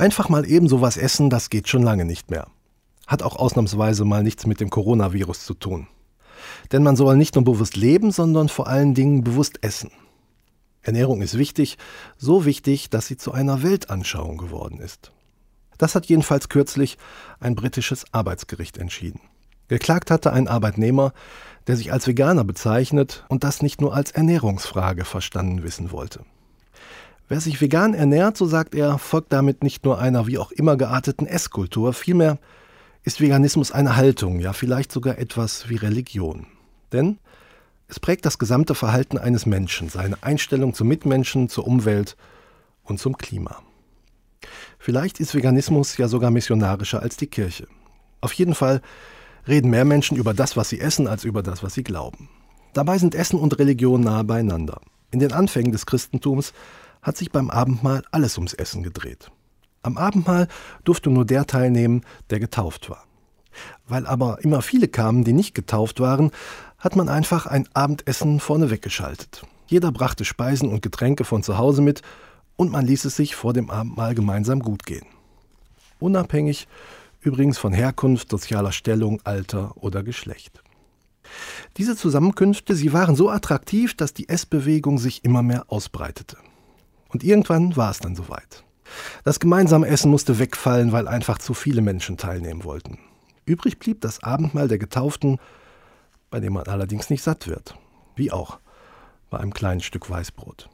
Einfach mal eben sowas essen, das geht schon lange nicht mehr. Hat auch ausnahmsweise mal nichts mit dem Coronavirus zu tun. Denn man soll nicht nur bewusst leben, sondern vor allen Dingen bewusst essen. Ernährung ist wichtig, so wichtig, dass sie zu einer Weltanschauung geworden ist. Das hat jedenfalls kürzlich ein britisches Arbeitsgericht entschieden. Geklagt hatte ein Arbeitnehmer, der sich als Veganer bezeichnet und das nicht nur als Ernährungsfrage verstanden wissen wollte. Wer sich vegan ernährt, so sagt er, folgt damit nicht nur einer wie auch immer gearteten Esskultur, vielmehr ist Veganismus eine Haltung, ja vielleicht sogar etwas wie Religion. Denn es prägt das gesamte Verhalten eines Menschen, seine Einstellung zum Mitmenschen, zur Umwelt und zum Klima. Vielleicht ist Veganismus ja sogar missionarischer als die Kirche. Auf jeden Fall reden mehr Menschen über das, was sie essen, als über das, was sie glauben. Dabei sind Essen und Religion nahe beieinander. In den Anfängen des Christentums hat sich beim Abendmahl alles ums Essen gedreht. Am Abendmahl durfte nur der teilnehmen, der getauft war. Weil aber immer viele kamen, die nicht getauft waren, hat man einfach ein Abendessen vorne weggeschaltet. Jeder brachte Speisen und Getränke von zu Hause mit und man ließ es sich vor dem Abendmahl gemeinsam gut gehen. Unabhängig übrigens von Herkunft, sozialer Stellung, Alter oder Geschlecht. Diese Zusammenkünfte, sie waren so attraktiv, dass die Essbewegung sich immer mehr ausbreitete. Und irgendwann war es dann soweit. Das gemeinsame Essen musste wegfallen, weil einfach zu viele Menschen teilnehmen wollten. Übrig blieb das Abendmahl der Getauften, bei dem man allerdings nicht satt wird. Wie auch bei einem kleinen Stück Weißbrot.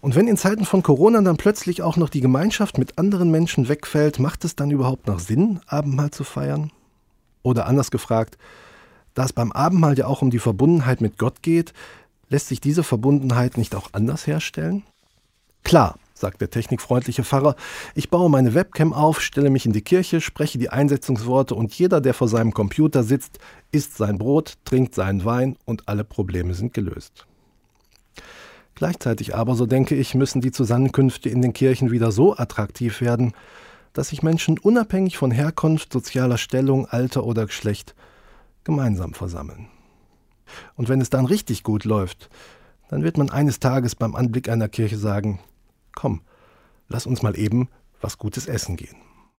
Und wenn in Zeiten von Corona dann plötzlich auch noch die Gemeinschaft mit anderen Menschen wegfällt, macht es dann überhaupt noch Sinn, Abendmahl zu feiern? Oder anders gefragt, da es beim Abendmahl ja auch um die Verbundenheit mit Gott geht, lässt sich diese Verbundenheit nicht auch anders herstellen? Klar, sagt der technikfreundliche Pfarrer, ich baue meine Webcam auf, stelle mich in die Kirche, spreche die Einsetzungsworte und jeder, der vor seinem Computer sitzt, isst sein Brot, trinkt seinen Wein und alle Probleme sind gelöst. Gleichzeitig aber, so denke ich, müssen die Zusammenkünfte in den Kirchen wieder so attraktiv werden, dass sich Menschen unabhängig von Herkunft, sozialer Stellung, Alter oder Geschlecht gemeinsam versammeln. Und wenn es dann richtig gut läuft, dann wird man eines Tages beim Anblick einer Kirche sagen, komm, lass uns mal eben was Gutes essen gehen.